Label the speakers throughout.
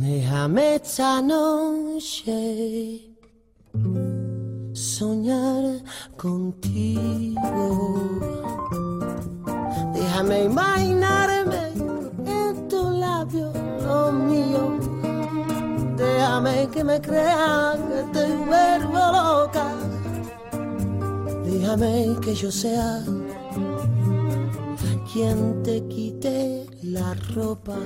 Speaker 1: Déjame esta noche soñar contigo. Déjame imaginarme en tu labio lo mío. Déjame que me crea que te vuelvo loca. Déjame que yo sea quien te quite la ropa.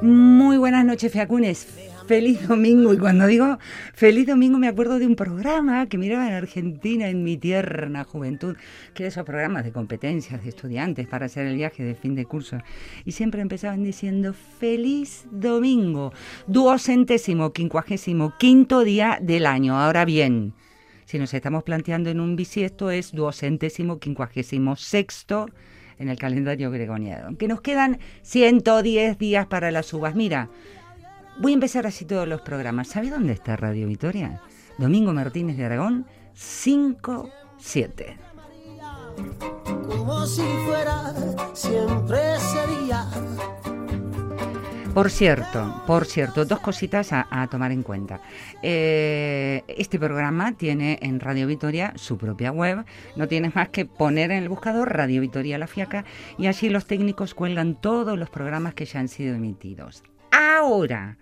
Speaker 2: Muy buenas noches, Fiacunes. Feliz domingo. Y cuando digo feliz domingo me acuerdo de un programa que miraba en Argentina en mi tierna juventud, que era esos programas de competencias de estudiantes para hacer el viaje de fin de curso. Y siempre empezaban diciendo feliz domingo, duocentésimo, quincuagésimo, quinto día del año. Ahora bien, si nos estamos planteando en un bisiesto es duocentésimo, quincuagésimo sexto en el calendario gregoriano. Que nos quedan 110 días para las uvas. Mira, voy a empezar así todos los programas. ¿Sabe dónde está Radio Vitoria? Domingo Martínez de Aragón, 5-7.
Speaker 1: Como si fuera siempre sería.
Speaker 2: Por cierto, por cierto, dos cositas a, tomar en cuenta. Eh, este programa tiene en Radio Vitoria su propia web. No tienes más que poner en el buscador Radio Vitoria La Fiaca y allí los técnicos cuelgan todos los programas que ya han sido emitidos. Ahora,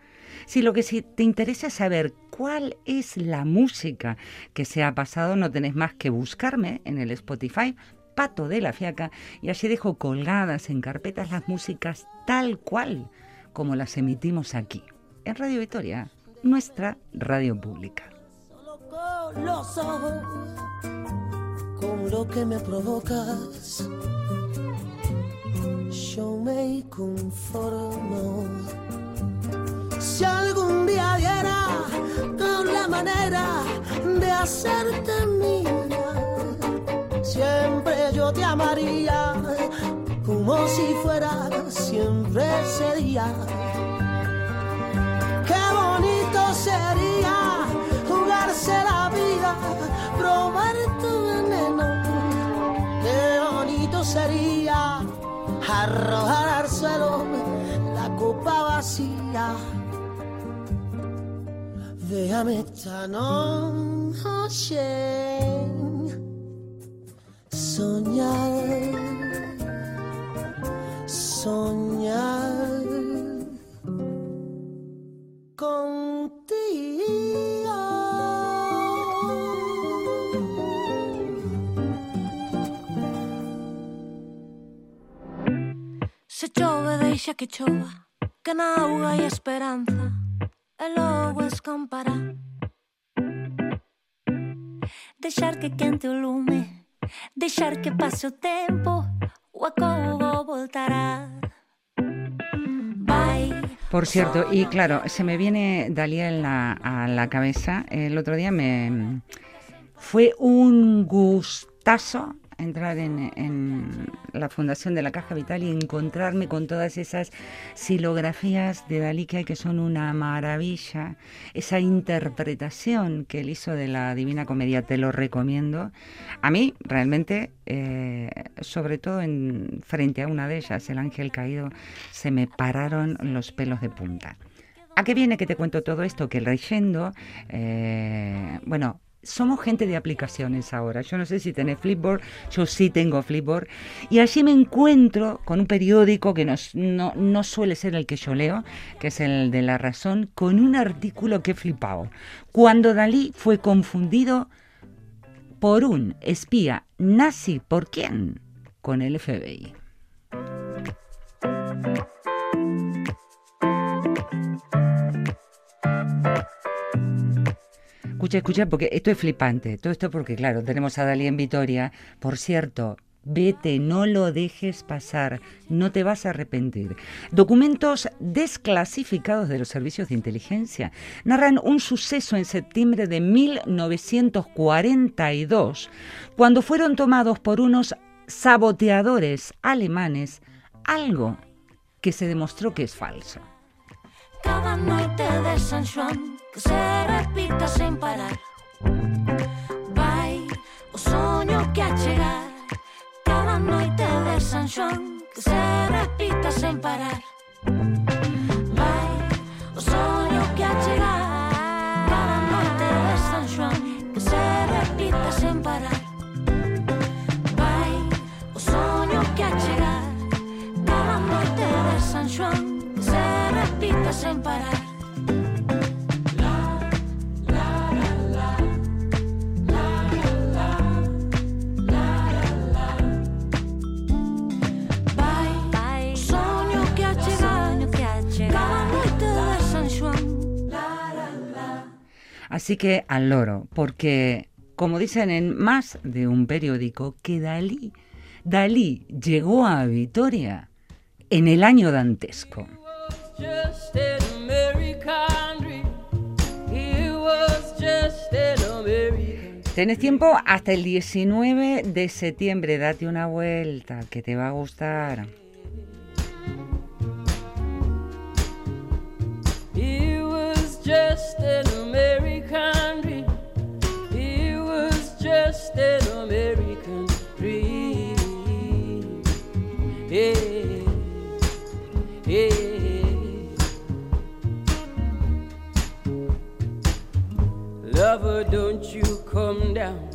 Speaker 2: si lo que te interesa es saber cuál es la música que se ha pasado, no tenés más que buscarme en el Spotify Pato de la Fiaca y allí dejo colgadas en carpetas las músicas tal cual como las emitimos aquí, en Radio Victoria, nuestra radio pública.
Speaker 1: Solo con los ojos, con lo que me provocas, yo me conformo. Si algún día diera con la manera de hacerte mía, siempre yo te amaría como si fuera siempre ese día. Qué bonito sería jugarse la vida, probar tu veneno. Qué bonito sería arrojar al suelo la copa vacía. Déjame esta noche soñar soñar contigo.
Speaker 3: Se chove, deixa que chova, que na auga hai esperanza, e logo escampará. Deixar que quente o lume, deixar que pase o tempo,
Speaker 2: Por cierto, y claro, se me viene Dalia en la, a la cabeza. El otro día me fue un gustazo entrar en, en, la Fundación de la Caja Vital y encontrarme con todas esas silografías de Dalí que hay que son una maravilla. Esa interpretación que él hizo de la Divina Comedia, te lo recomiendo. A mí, realmente, eh, sobre todo en, frente a una de ellas, El Ángel Caído, se me pararon los pelos de punta. ¿A qué viene que te cuento todo esto? Que leyendo, eh, bueno, somos gente de aplicaciones ahora. Yo no sé si tenés Flipboard, yo sí tengo Flipboard. Y allí me encuentro con un periódico que no, no, no, suele ser el que yo leo, que es el de La Razón, con un artículo que he flipado. Cuando Dalí fue confundido por un espía nazi, ¿por quién? Con el FBI. Escucha, escucha, porque esto es flipante. Todo esto porque, claro, tenemos a Dalí en Vitoria. Por cierto, vete, no lo dejes pasar, no te vas a arrepentir. Documentos desclasificados de los servicios de inteligencia narran un suceso en septiembre de 1942, cuando fueron tomados por unos saboteadores alemanes algo que se demostró que es falso.
Speaker 3: Cada noite de San Xoán que se repita sen parar. Vai o soño que a chegar Cada noite de San Juan Que se repita sen parar. Vai o soño que a chegar Cada noite de San Juan Que se repita sen parar. Vai o soño que a chegar Cada noite de San Juan Que se repita sen parar.
Speaker 2: Así que al loro, porque como dicen en más de un periódico, que Dalí, Dalí llegó a Vitoria en el año dantesco. Tienes tiempo hasta el 19 de septiembre, date una vuelta, que te va a gustar.
Speaker 4: He was just an American dream. Yeah, yeah. Lover, don't you come down.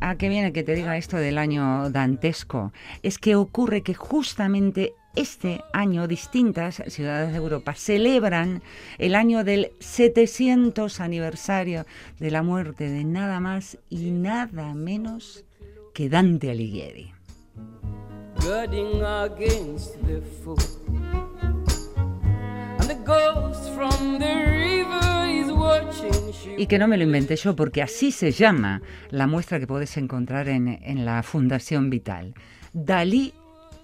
Speaker 2: ¿A qué viene que te diga esto del año dantesco? Es que ocurre que justamente este año distintas ciudades de Europa celebran el año del 700 aniversario de la muerte de nada más y nada menos que Dante Alighieri. Y que no me lo inventé yo, porque así se llama la muestra que puedes encontrar en, en la Fundación Vital. Dalí,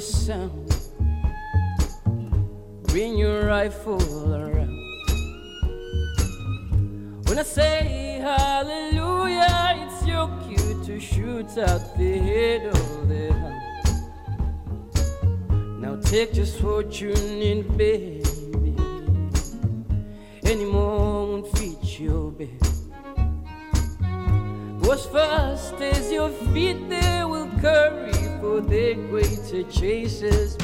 Speaker 4: sound. Bring your rifle around. When I say hallelujah, it's your cue to shoot out the head of the hound. Now take just what you need, baby. Any more won't fit your bed. Go as fast as your feet they will carry, for the greater chases.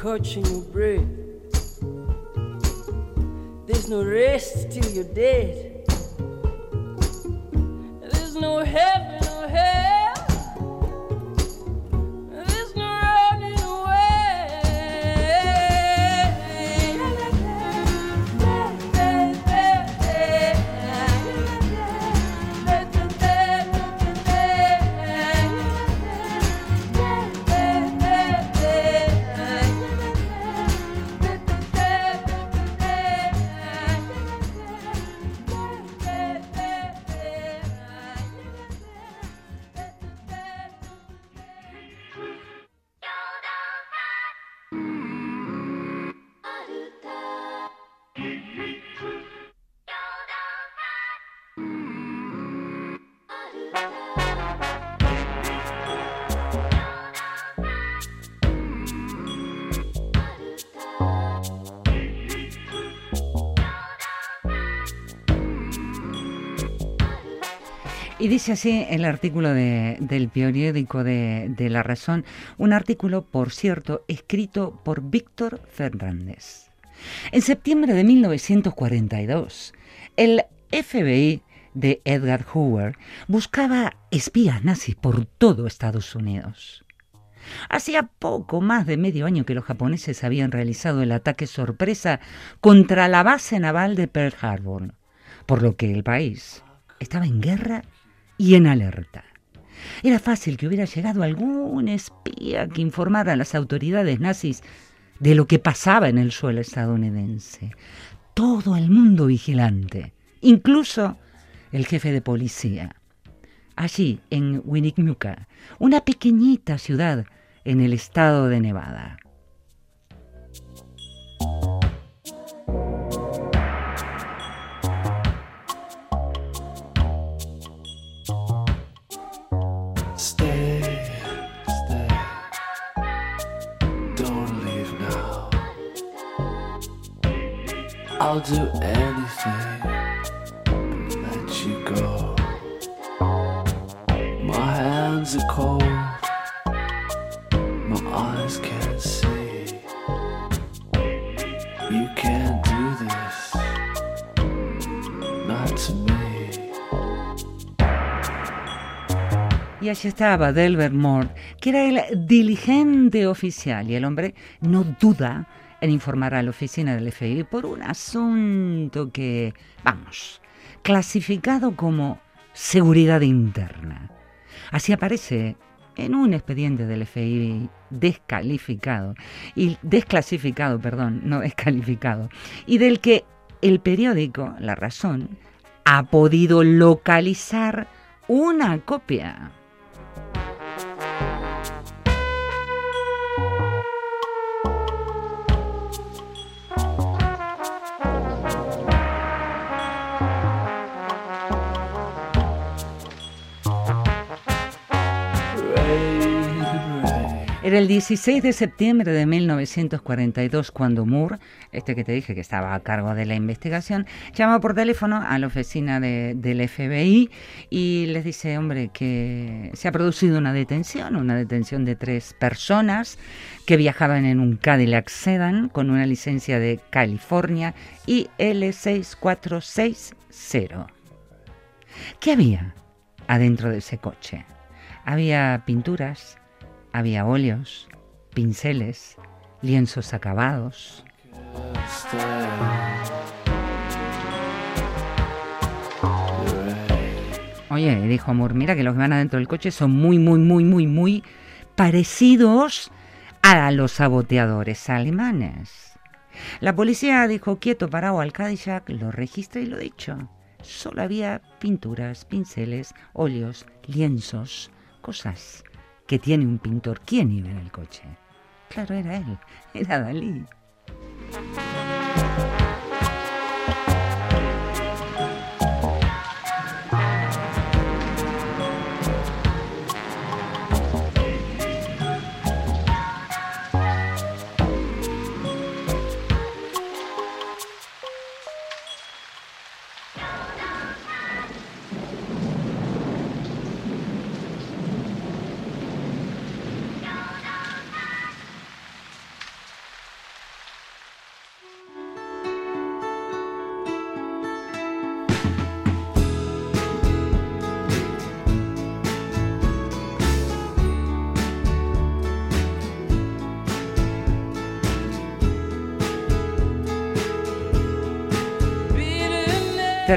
Speaker 4: There's
Speaker 2: Y dice así el artículo de- del periódico de, de La Razón, un artículo, por cierto, escrito por Víctor Fernández. En septiembre de 1942, el FBI de Edgar Hoover buscaba espías nazis por todo Estados Unidos. Hacía poco más de medio año que los japoneses habían realizado el ataque sorpresa contra la base naval de Pearl Harbor, por lo que el país estaba en guerra y en alerta. Era fácil que hubiera llegado algún espía que informara a las autoridades nazis de lo que pasaba en el suelo estadounidense. Todo el mundo vigilante, incluso el jefe de policía. Allí, en Winnemucca, una pequeñita ciudad en el estado de Nevada.
Speaker 5: I'll do anything let you go. My hands are cold. My eyes can't see. You can't do this. Not to me.
Speaker 2: Y allí estaba Delbert Moore, que era el diligente oficial, y el hombre no duda en informar a la oficina del FBI por un asunto que, vamos, clasificado como seguridad interna. Así aparece en un expediente del FBI descalificado, y desclasificado, perdón, no descalificado, y del que el periódico La Razón ha podido localizar una copia. Era el 16 de septiembre de 1942 cuando Moore, este que te dije que estaba a cargo de la investigación, llama por teléfono a la oficina de- del FBI y les dice, hombre, que se ha producido una detención, una detención de tres personas que viajaban en un Cadillac Sedan con una licencia de California y L6460. ¿Qué había adentro de ese coche? Había pinturas, había óleos, pinceles, lienzos acabados. Oye, dijo Moore, mira que los que van adentro del coche son muy, muy, muy, muy, muy parecidos a los saboteadores alemanes. La policía dijo quieto, parado al Cadillac, lo registra y lo dicho. Solo había pinturas, pinceles, óleos, lienzos, cosas que tiene un pintor. ¿Quién iba en el coche? Claro, era él, era Dalí.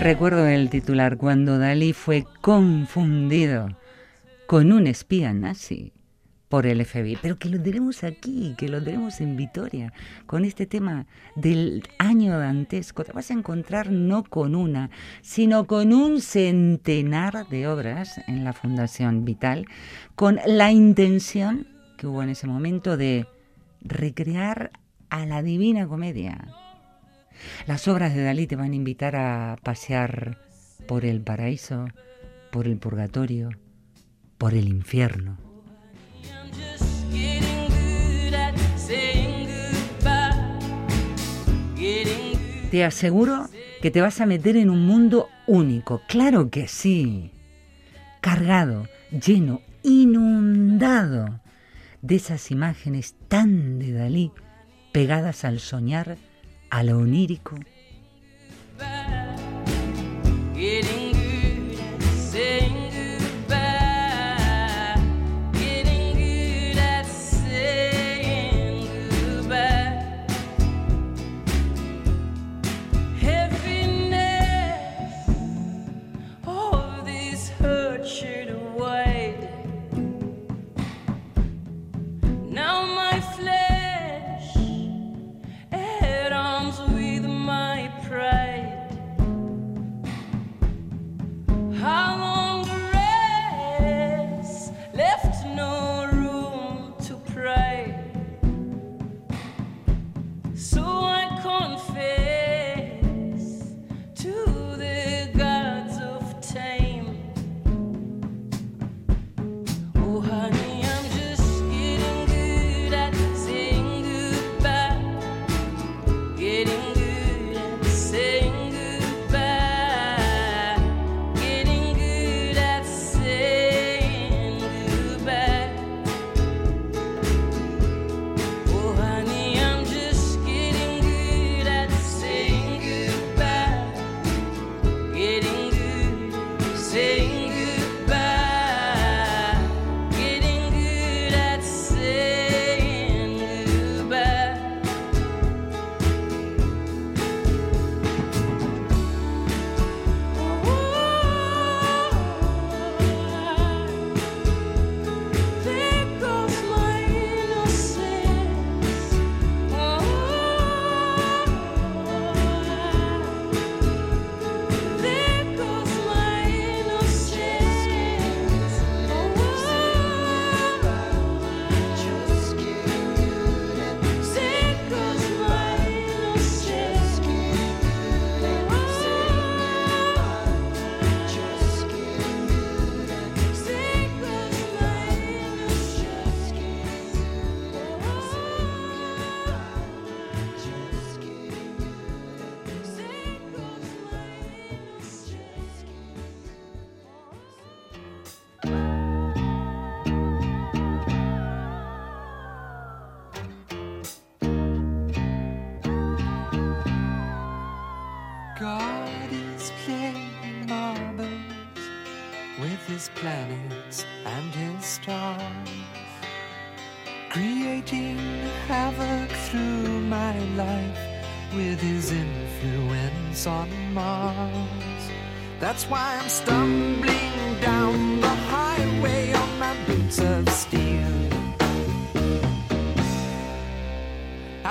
Speaker 2: Recuerdo el titular cuando Dalí fue confundido con un espía nazi por el FBI, pero que lo tenemos aquí, que lo tenemos en Vitoria, con este tema del año dantesco. Te vas a encontrar no con una, sino con un centenar de obras en la Fundación Vital, con la intención que hubo en ese momento de recrear a la Divina Comedia. Las obras de Dalí te van a invitar a pasear por el paraíso, por el purgatorio, por el infierno. Te aseguro que te vas a meter en un mundo único, claro que sí,
Speaker 4: cargado, lleno, inundado de esas imágenes tan de Dalí pegadas al soñar a lo onírico,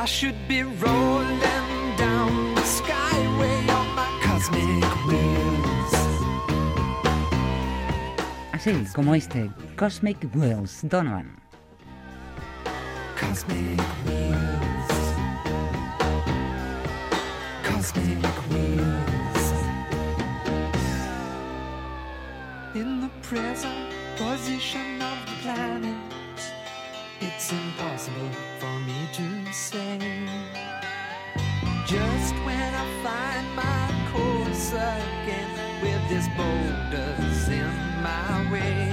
Speaker 6: I
Speaker 7: should be rolling down the skyway on my cosmic wheels.
Speaker 4: Así como este, Cosmic Wheels, Donovan.
Speaker 7: Cosmic Wheels. Cosmic Wheels. In the present position of the planet. these boulders in my way.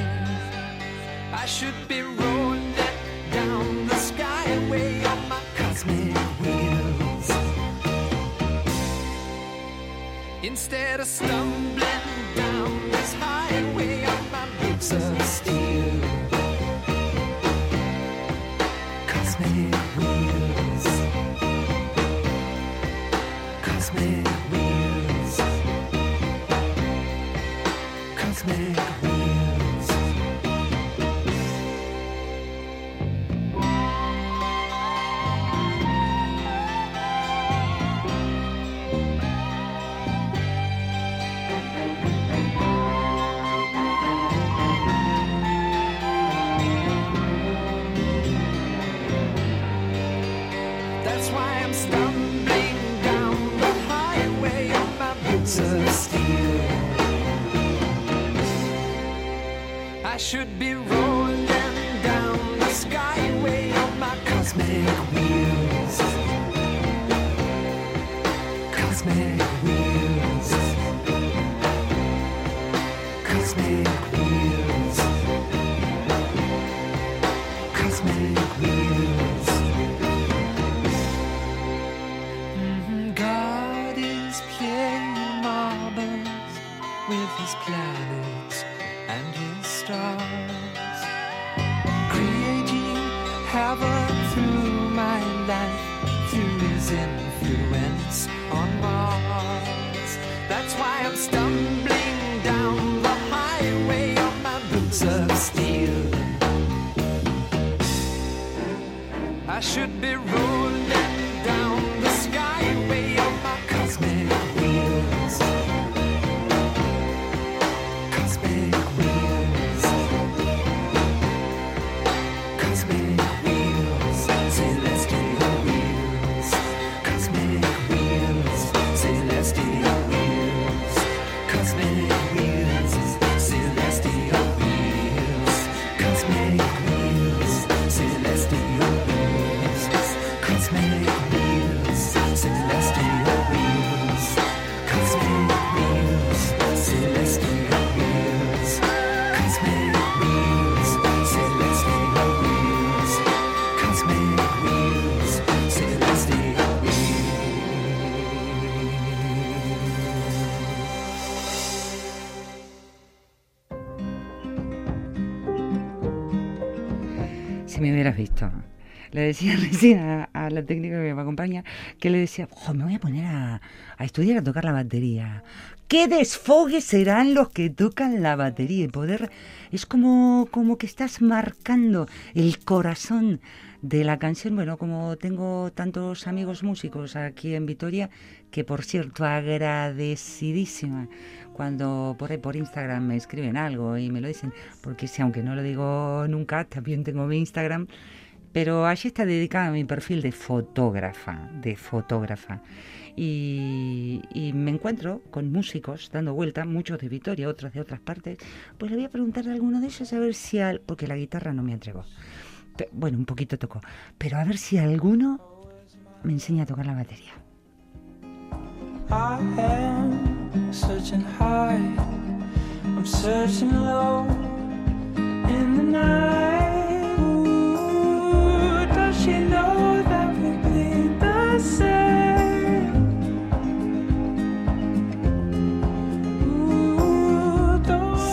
Speaker 7: I should be rolling down the skyway on my cosmic wheels. Instead of stumbling down this highway on my boots of steel. snake. I should be rolling
Speaker 2: Le decía recién a, la técnica que me acompaña que le decía, "Jo, me voy a poner a, estudiar a tocar la batería. ¿Qué desfogues serán los que tocan la batería? Y poder, es como, como que estás marcando el corazón de la canción. Bueno, como tengo tantos amigos músicos aquí en Vitoria, que por cierto agradecidísima cuando por por Instagram me escriben algo y me lo dicen, porque si aunque no lo digo nunca, también tengo mi Instagram, pero allí está dedicada mi perfil de fotógrafa, de fotógrafa. Y, me encuentro con músicos dando vuelta, muchos de Vitoria, otros de otras partes. Pues le voy a preguntar a alguno de ellos a ver si, al, porque la guitarra no me. Pe- Bueno, un poquito tocó, pero a ver si alguno me enseña a tocar la batería.
Speaker 8: I.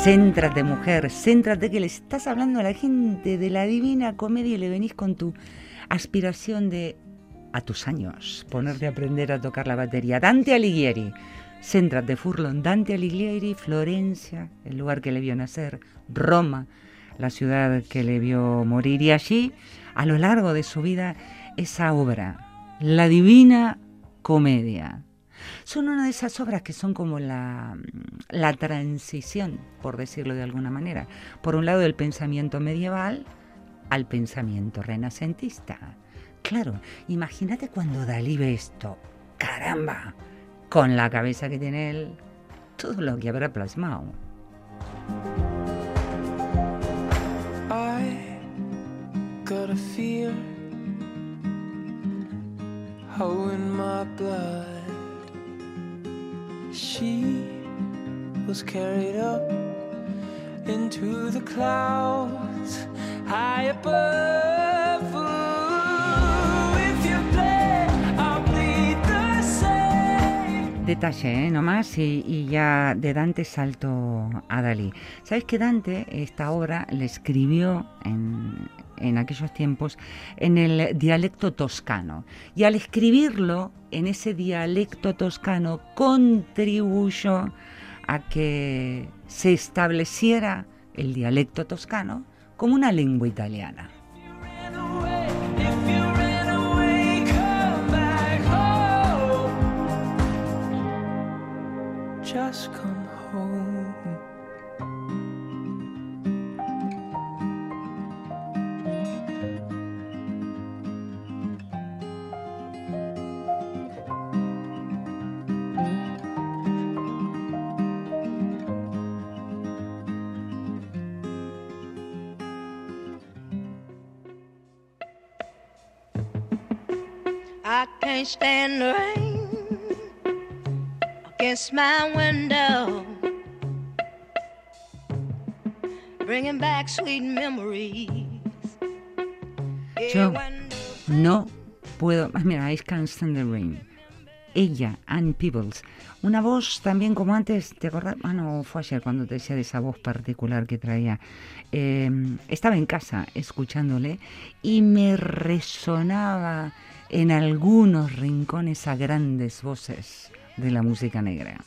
Speaker 2: Céntrate, mujer, céntrate que le estás hablando a la gente de la divina comedia y le venís con tu aspiración de, a tus años, ponerte a aprender a tocar la batería. Dante Alighieri, céntrate, Furlon, Dante Alighieri, Florencia, el lugar que le vio nacer, Roma, la ciudad que le vio morir, y allí, a lo largo de su vida, esa obra, la divina comedia. Son una de esas obras que son como la, la transición, por decirlo de alguna manera, por un lado del pensamiento medieval al pensamiento renacentista. Claro, imagínate cuando Dalí ve esto, caramba, con la cabeza que tiene él, todo lo que habrá plasmado.
Speaker 8: She was carried up into the clouds.
Speaker 2: Detalle, ¿eh? y, y ya de Dante salto a Dalí. ¿Sabes que Dante esta obra le escribió en, en aquellos tiempos en el dialecto toscano? Y al escribirlo en ese dialecto toscano contribuyó a que se estableciera el dialecto toscano como una lengua italiana.
Speaker 8: Just come home.
Speaker 9: Can't stand the rain against my window, bringing back sweet memories.
Speaker 2: Yo no puedo. Mira, I can't stand the rain. Ella, Ann Peebles. Una voz también como antes, ¿te acordás? Ah, no, fue ayer cuando te decía de esa voz particular que traía. Eh, estaba en casa escuchándole y me resonaba en algunos rincones a grandes voces de la música negra.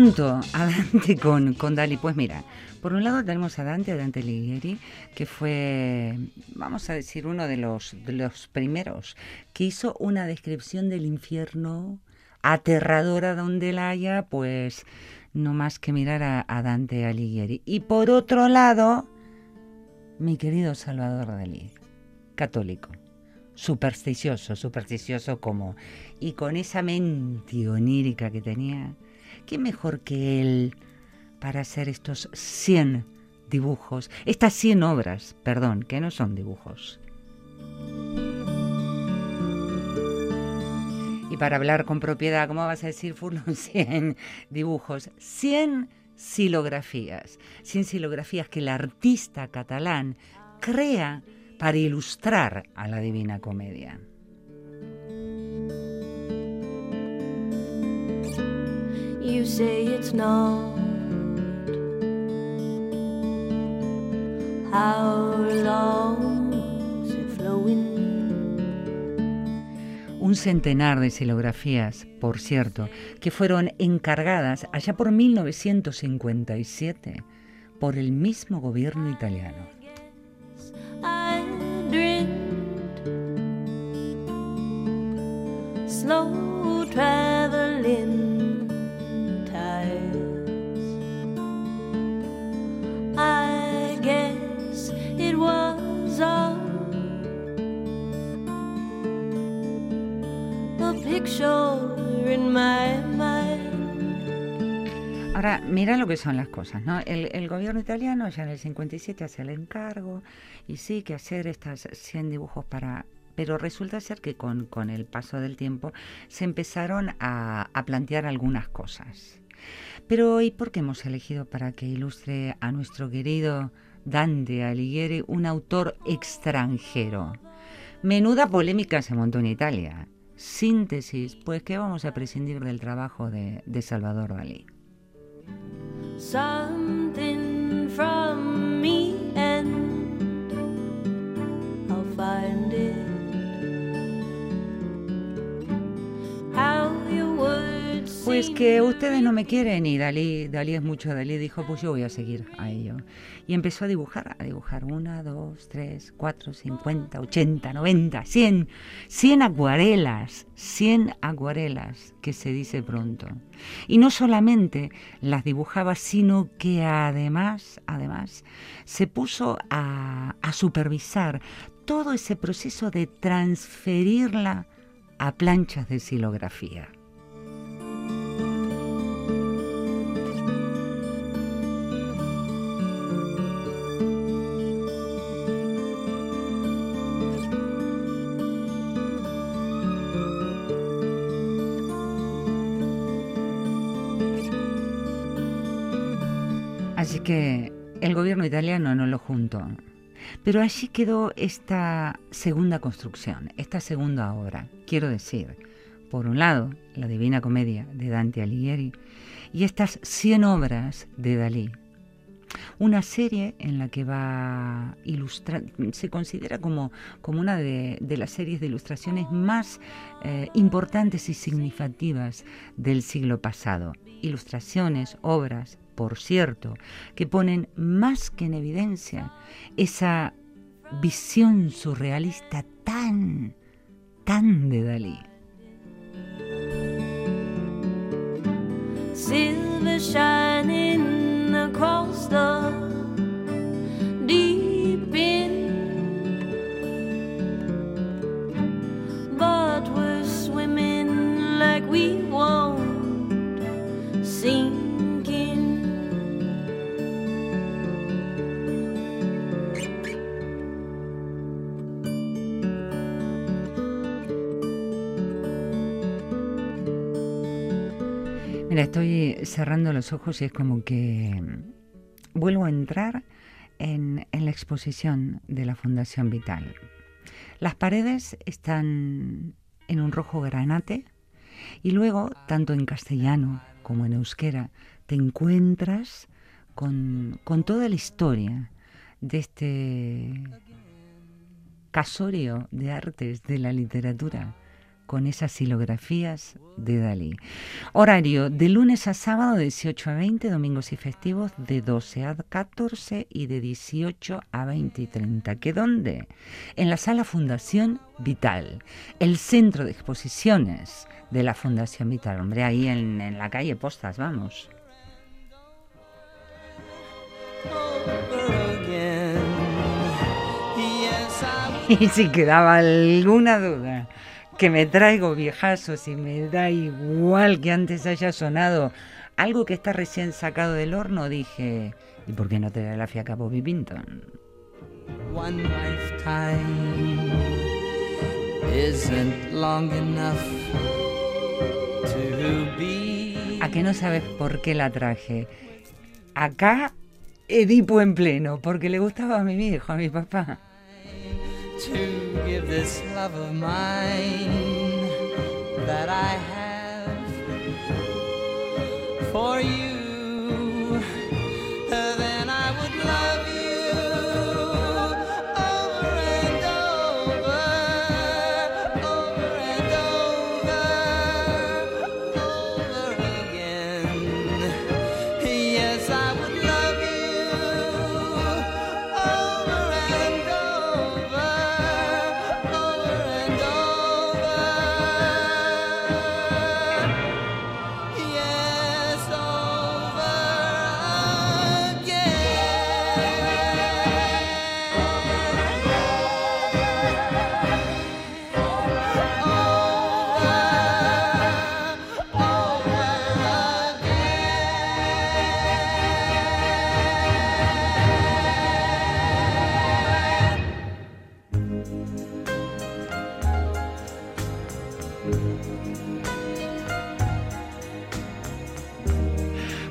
Speaker 2: Junto a Dante con, con Dali? Pues mira, por un lado tenemos a Dante, a Dante Alighieri, que fue, vamos a decir, uno de los, primeros que hizo una descripción del infierno aterradora donde la haya, pues no más que mirar a, a Dante Alighieri. Y por otro lado, mi querido Salvador Dalí, católico supersticioso, supersticioso como... Y con esa mente onírica que tenía, ¿qué mejor que él para hacer estos 100 dibujos, estas 100 obras, perdón, que no son dibujos? Y para hablar con propiedad, ¿cómo vas a decir, fueron 100 dibujos? 100 silografías. 100 silografías que el artista catalán crea para ilustrar a la Divina Comedia.
Speaker 3: You say it's not. How long's it flowing?
Speaker 2: Un centenar de silografías, por cierto, que fueron encargadas allá por 1957 por el mismo gobierno italiano.
Speaker 3: I dreamed slow traveling
Speaker 2: Ahora, mira lo que son las cosas, ¿no? El, el gobierno italiano ya en el 57 hace el encargo y sí que hacer estas 100 dibujos para... Pero resulta ser que con, con el paso del tiempo se empezaron a, a plantear algunas cosas. Pero ¿y por qué hemos elegido para que ilustre a nuestro querido Dante Alighieri un autor extranjero? Menuda polémica se montó en Italia. Síntesis, pues que vamos a prescindir del trabajo de, Salvador Dalí.
Speaker 3: something from me and I'll find it. How
Speaker 2: Pues que ustedes no me quieren y Dalí, Dalí es mucho, Dalí dijo, pues yo voy a seguir a ello. Y empezó a dibujar, a dibujar una, dos, tres, cuatro, cincuenta, ochenta, noventa, cien, cien acuarelas, cien acuarelas, que se dice pronto. Y no solamente las dibujaba, sino que además, además, se puso a, a supervisar todo ese proceso de transferirla a planchas de silografía. Italiano no lo juntó. Pero allí quedó esta segunda construcción, esta segunda obra. Quiero decir, por un lado, la Divina Comedia de Dante Alighieri y estas 100 obras de Dalí. Una serie en la que va ilustrar, se considera como, como una de, de las series de ilustraciones más eh, importantes y significativas del siglo pasado. Ilustraciones, obras, por cierto, que ponen más que en evidencia esa visión surrealista tan, tan de Dalí. Estoy cerrando los ojos y es como que mm, vuelvo a entrar en, la exposición de la Fundación Vital. Las paredes están en un rojo granate y luego, tanto en castellano como en euskera, te encuentras con toda la historia de este casorio de artes de la literatura con esas silografías de Dalí. Horario de lunes a sábado de 18 a 20, domingos y festivos de 12 a 14 y de 18 a 20 y 30. ¿Qué dónde? En la sala Fundación Vital, el centro de exposiciones de la Fundación Vital. Hombre, ahí en, en la calle Postas, vamos. Y si quedaba alguna duda que me traigo viejazos y me da igual que antes haya sonado algo que está recién sacado del horno, dije, ¿y por qué no te da la fiaca Bobby Pinton?
Speaker 3: one lifetime isn't long enough to be.
Speaker 2: ¿A que no sabes por qué la traje? Acá, Edipo en pleno, porque le gustaba a mi viejo, a mi papá.
Speaker 3: To give this love of mine that I have for you,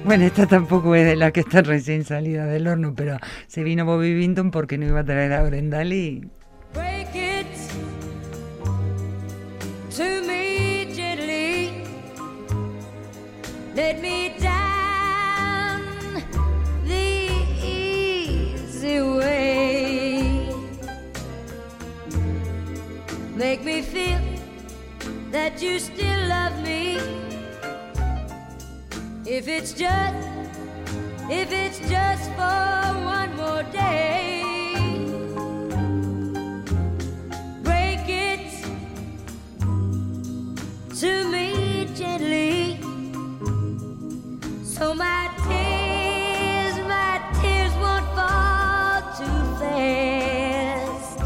Speaker 2: Bueno, esta tampoco es de la que está recién salida del horno, pero se vino Bobby Pinton porque no iba a traer a Brenda Lee.
Speaker 4: Break it to me. Let me down the easy way. Make me feel that you still If it's just, if it's just for one more day. break it to me gently so my tears my tears won't fall too fast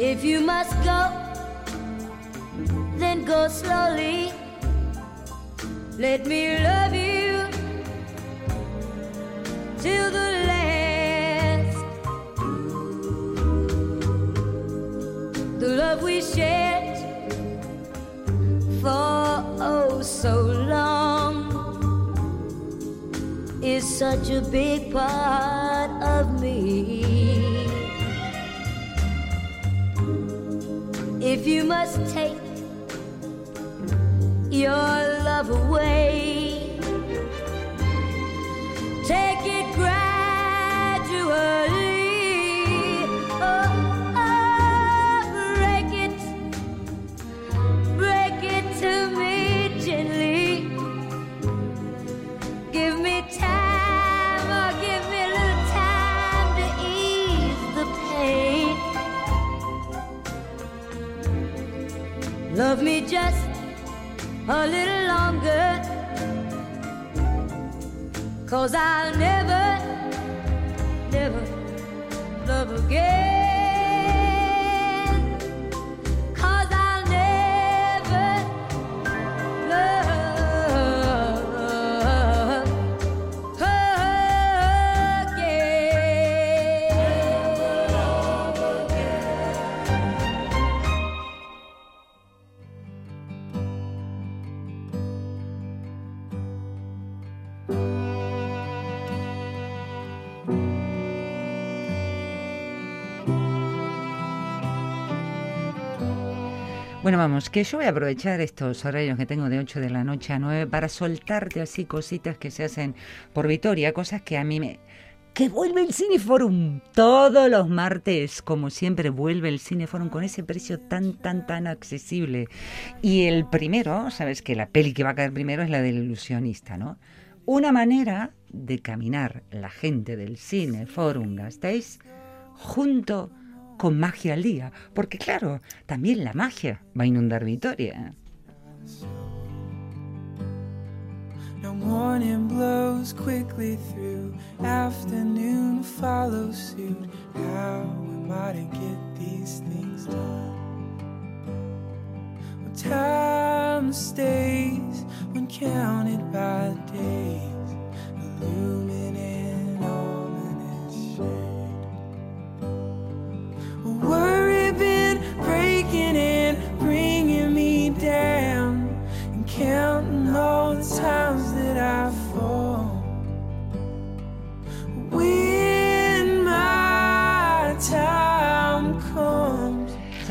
Speaker 4: if you must go then go slowly let me love you till the last the love we shared for oh so long
Speaker 10: is such a big part of me. If you must take your love away,
Speaker 2: vamos, que yo voy a aprovechar estos horarios que tengo de 8 de la noche a 9 para soltarte así cositas que se hacen por Vitoria, cosas que a mí me... Que vuelve el Cineforum todos los martes, como siempre vuelve el Cineforum con ese precio tan, tan, tan accesible. Y el primero, sabes que la peli que va a caer primero es la del ilusionista, ¿no? Una manera de caminar la gente del Cineforum Gasteiz junto con magia al día, porque claro, también la magia va a inundar Vitoria.
Speaker 8: Now morning blows quickly through, afternoon follows suit. How am I to get these things done? Well, time stays when counted by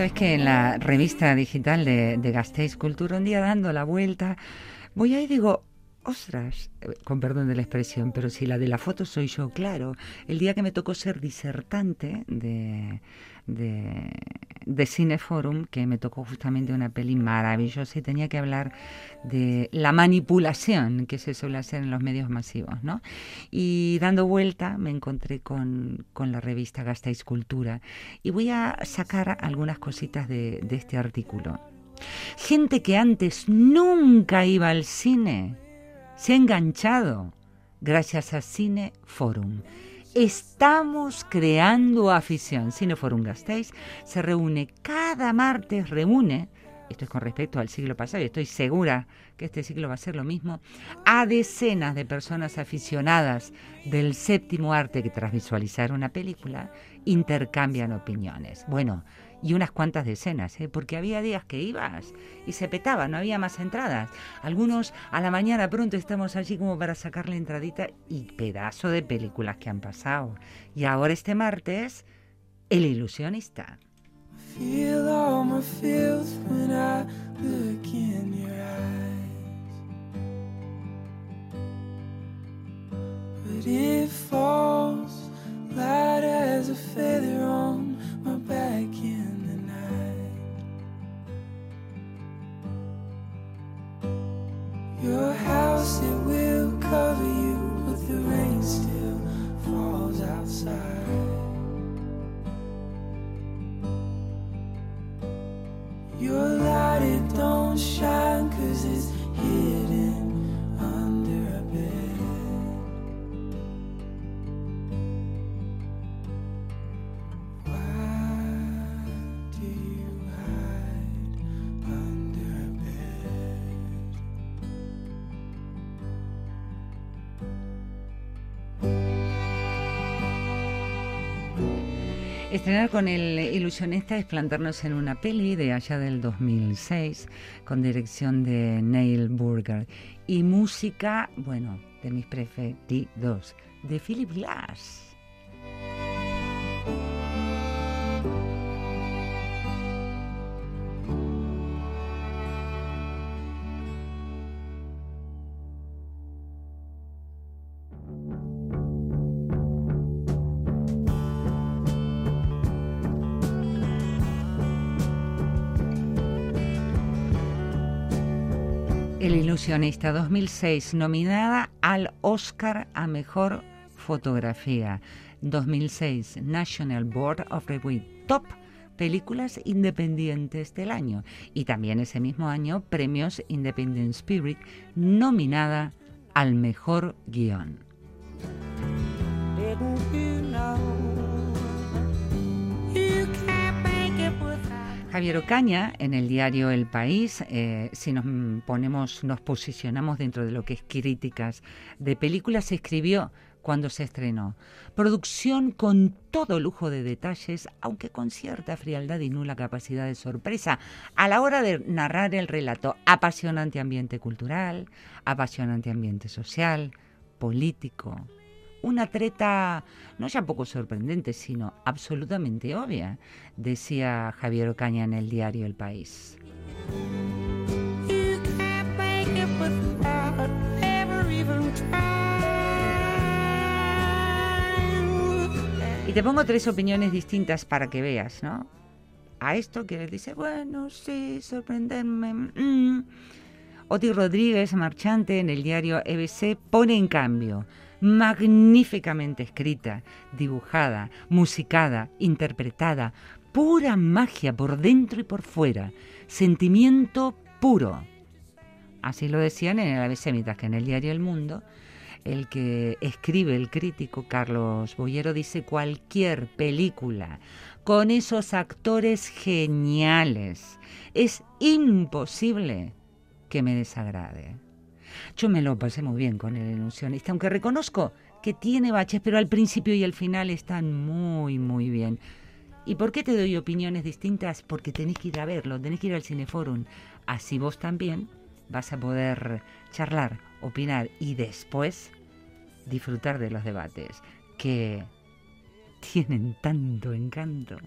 Speaker 2: Sabes que en la revista digital de, de Gasteiz Cultura, un día dando la vuelta, voy ahí y digo, ostras, eh, con perdón de la expresión, pero si la de la foto soy yo, claro, el día que me tocó ser disertante de, de, de Cineforum, que me tocó justamente una peli maravillosa y tenía que hablar de la manipulación que se suele hacer en los medios masivos, ¿no? Y dando vuelta me encontré con, con la revista Gasteiz Cultura y voy a sacar algunas cositas de, de este artículo. Gente que antes nunca iba al cine se ha enganchado gracias a Cine Forum. Estamos creando afición. Cineforum Gasteiz se reúne cada martes, reúne, esto es con respecto al siglo pasado y estoy segura que este siglo va a ser lo mismo, a decenas de personas aficionadas del séptimo arte que tras visualizar una película intercambian opiniones. Bueno, y unas cuantas decenas, ¿eh? porque había días que ibas y se petaba, no había más entradas. Algunos a la mañana pronto estamos allí como para sacar la entradita y pedazo de películas que han pasado. Y ahora este martes, El ilusionista.
Speaker 8: But falls
Speaker 2: Con el ilusionista es plantarnos en una peli de allá del 2006 con dirección de Neil Burger y música, bueno, de mis preferidos, de Philip Glass. Ilusionista 2006, nominada al Oscar a Mejor Fotografía. 2006, National Board of Review Top Películas Independientes del Año. Y también ese mismo año, Premios Independent Spirit, nominada al Mejor Guión. Javier Ocaña, en el diario El País, eh, si nos ponemos, nos posicionamos dentro de lo que es críticas de películas, escribió cuando se estrenó. Producción con todo lujo de detalles, aunque con cierta frialdad y nula capacidad de sorpresa a la hora de narrar el relato. Apasionante ambiente cultural, apasionante ambiente social, político. Una treta no ya poco sorprendente, sino absolutamente obvia, decía Javier Ocaña en el diario El País. Y te pongo tres opiniones distintas para que veas, ¿no? A esto que dice, bueno, sí, sorprenderme. mm. Oti Rodríguez, marchante en el diario EBC, pone en cambio, magníficamente escrita, dibujada, musicada, interpretada, pura magia por dentro y por fuera, sentimiento puro. Así lo decían en el ABC, mientras que en el diario El Mundo, el que escribe el crítico Carlos Boyero dice cualquier película con esos actores geniales es imposible que me desagrade. Yo me lo pasé muy bien con el ilusionista, aunque reconozco que tiene baches, pero al principio y al final están muy, muy bien. ¿Y por qué te doy opiniones distintas? Porque tenés que ir a verlo, tenés que ir al Cineforum. Así vos también vas a poder charlar, opinar y después disfrutar de los debates que tienen tanto encanto.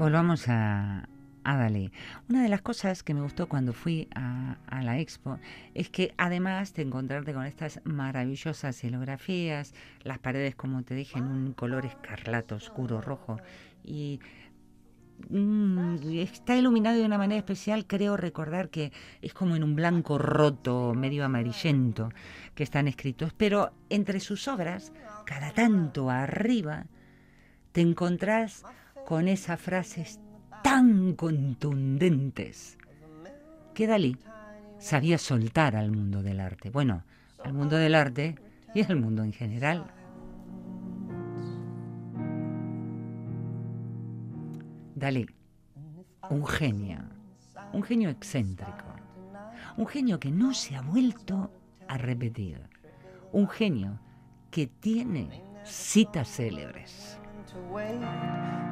Speaker 2: Volvamos a, a Dalí. Una de las cosas que me gustó cuando fui a, la expo es que además de encontrarte con estas maravillosas silografías, las paredes, como te dije, en un color escarlata, oscuro, rojo, y mm, está iluminado de una manera especial, creo recordar que es como en un blanco roto, medio amarillento, que están escritos, pero entre sus obras, cada tanto arriba, te encontrás con esas frases tan contundentes que Dalí sabía soltar al mundo del arte. Bueno, al mundo del arte y al mundo en general. Dalí, un genio, un genio excéntrico, un genio que no se ha vuelto a repetir, un genio que tiene citas célebres.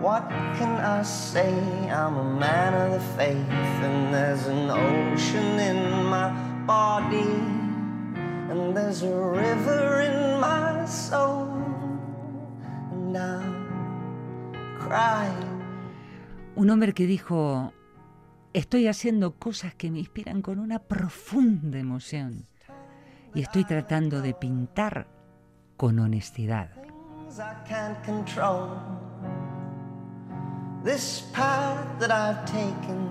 Speaker 11: What can I say? I'm a man of the faith, and there's an ocean in my body, and there's a river in my soul. crying.
Speaker 2: Un hombre que dijo, estoy haciendo cosas que me inspiran con una profunda emoción y estoy tratando de pintar con honestidad.
Speaker 11: I can't control. This path that I've taken.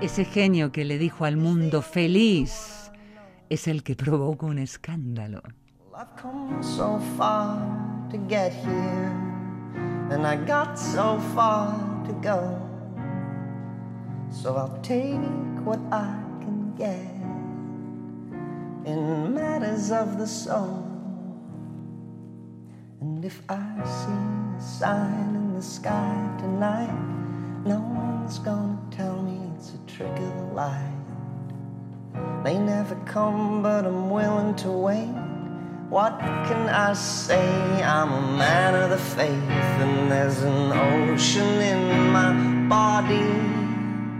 Speaker 2: Ese genio que le dijo al mundo feliz es el que provoca un escándalo.
Speaker 11: Well, I've come so far to get here, and I got so far to go. So I'll take what I can get in matters of the soul. And if I see a sign in the sky tonight, no one's gonna tell me it's a trick of the light. They never come, but I'm willing to wait. What can I say? I'm a man of the faith, and there's an ocean in my body,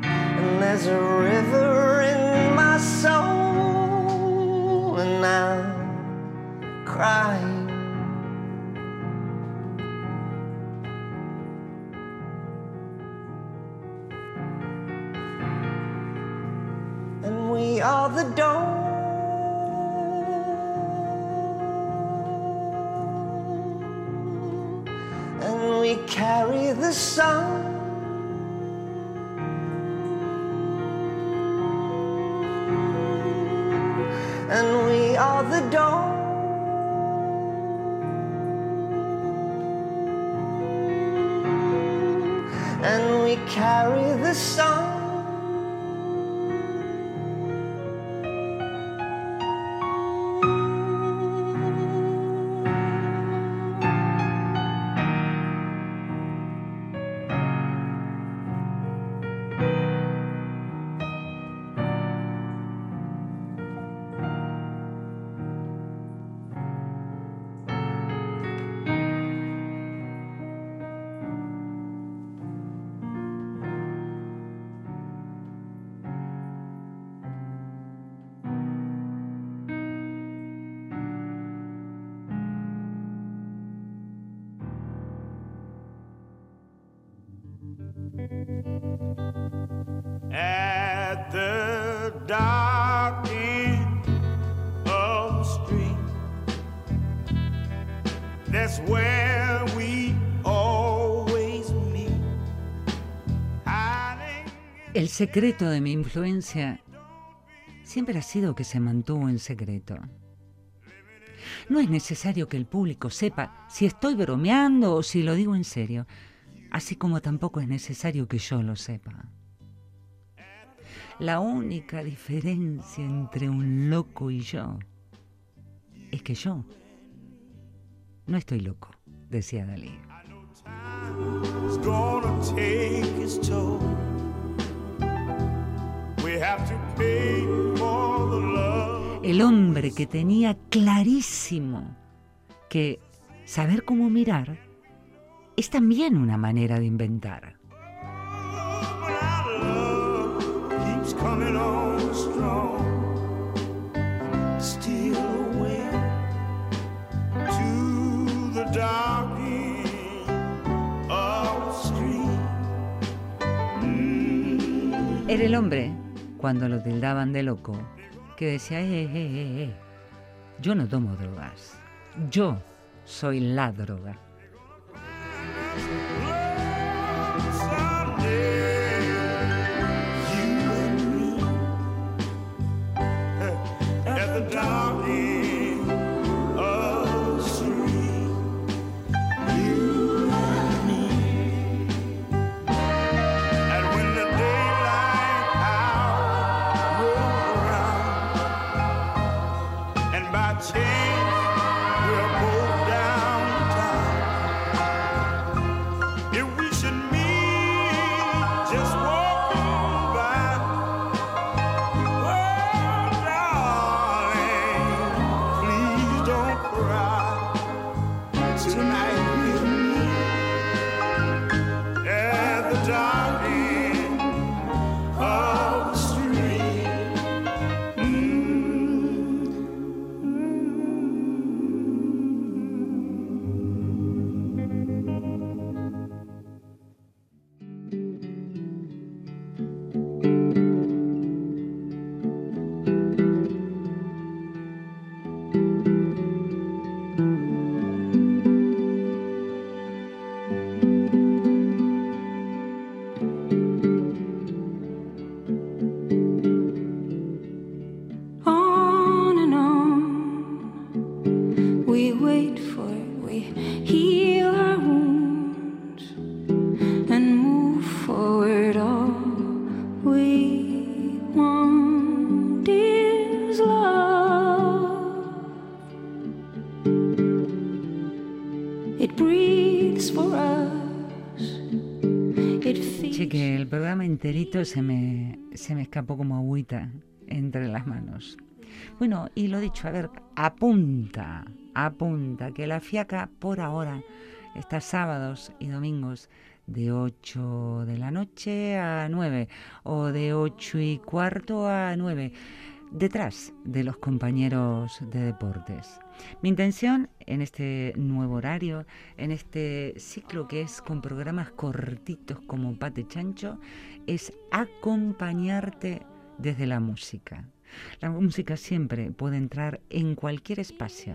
Speaker 11: and there's a river in my soul, and I'm crying. Are the dawn, and we carry the sun. And we are the dawn. And we carry the sun.
Speaker 2: Secreto de mi influencia siempre ha sido que se mantuvo en secreto. No es necesario que el público sepa si estoy bromeando o si lo digo en serio, así como tampoco es necesario que yo lo sepa. La única diferencia entre un loco y yo es que yo no estoy loco, decía Dalí. El hombre que tenía clarísimo que saber cómo mirar es también una manera de inventar. Era el hombre, cuando lo tildaban de loco, que decía, eh, eh, eh, eh, yo no tomo drogas, yo soy la droga. Se me, se me escapó como agüita entre las manos. Bueno, y lo dicho, a ver, apunta, apunta, que la fiaca por ahora está sábados y domingos de 8 de la noche a 9 o de 8 y cuarto a 9 detrás de los compañeros de deportes. Mi intención en este nuevo horario, en este ciclo que es con programas cortitos como Pate Chancho, es acompañarte desde la música. La música siempre puede entrar en cualquier espacio,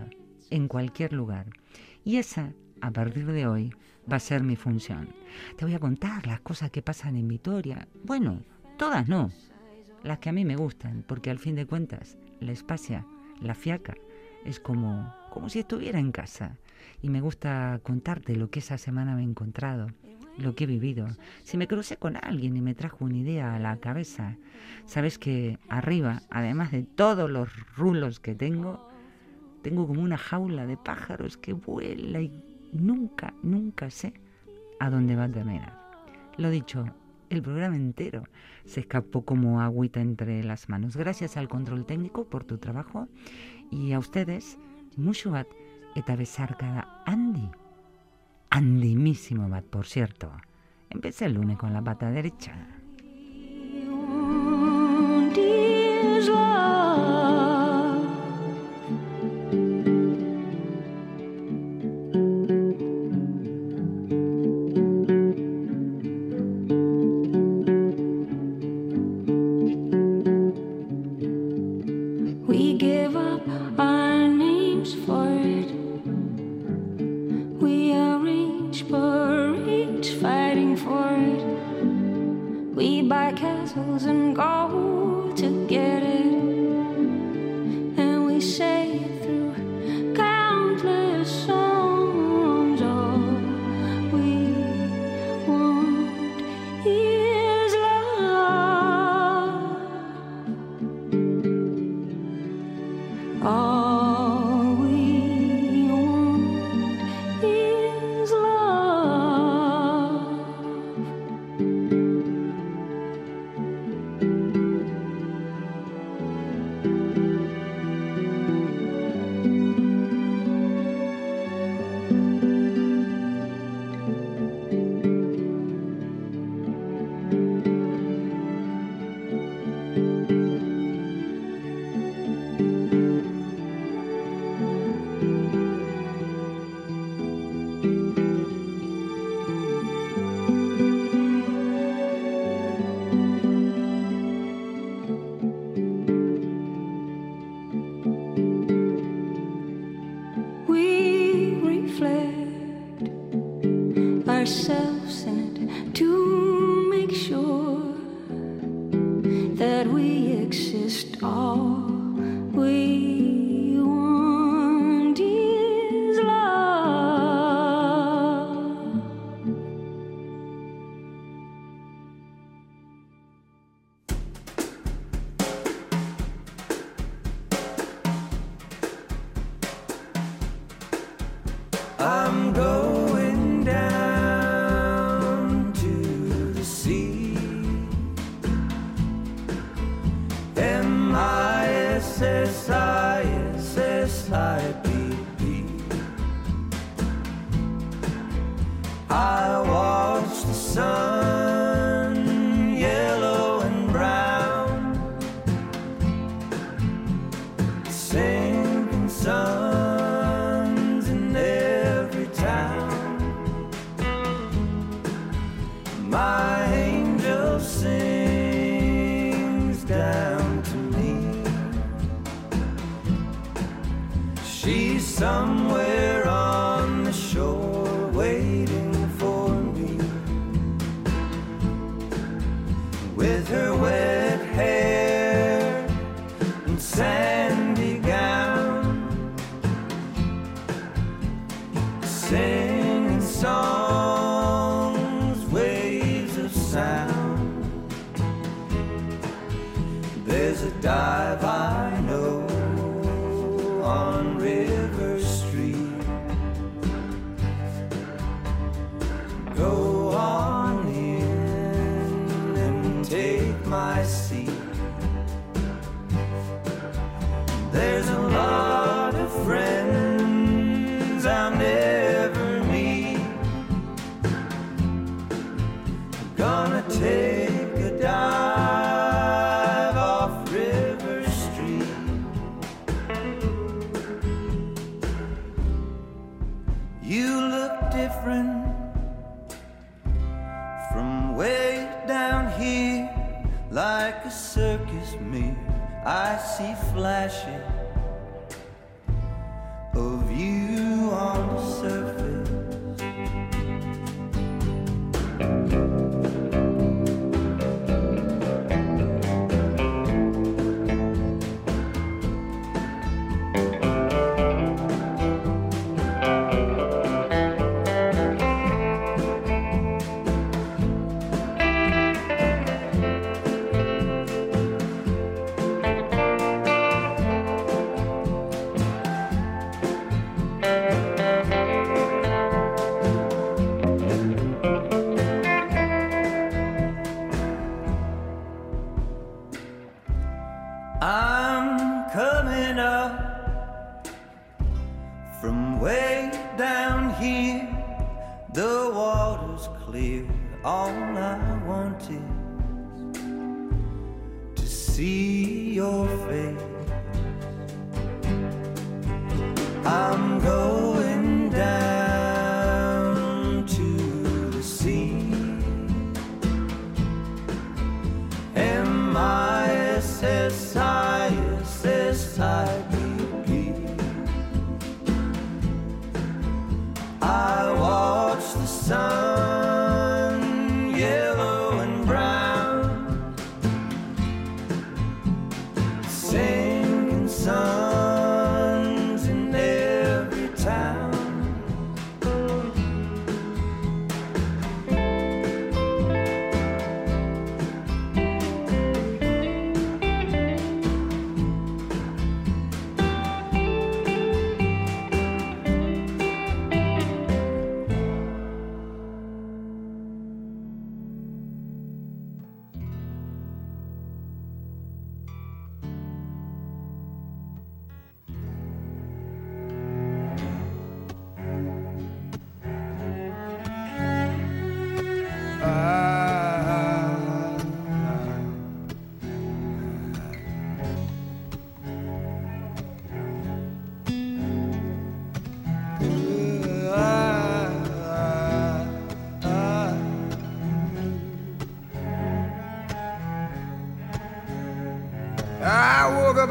Speaker 2: en cualquier lugar. Y esa, a partir de hoy, va a ser mi función. Te voy a contar las cosas que pasan en Vitoria. Bueno, todas no, las que a mí me gustan, porque al fin de cuentas, la espacia, la fiaca, es como, como si estuviera en casa. Y me gusta contarte lo que esa semana me he encontrado, lo que he vivido. Si me crucé con alguien y me trajo una idea a la cabeza, sabes que arriba, además de todos los rulos que tengo, tengo como una jaula de pájaros que vuela y nunca, nunca sé a dónde va a terminar. Lo dicho, el programa entero se escapó como agüita entre las manos. Gracias al control técnico por tu trabajo y a ustedes, mucho bat eta besarkada handi. Andimísimo bat, por cierto. Empecé el lunes con la pata derecha.
Speaker 3: That we exist all
Speaker 7: I'm never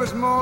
Speaker 7: I
Speaker 12: woke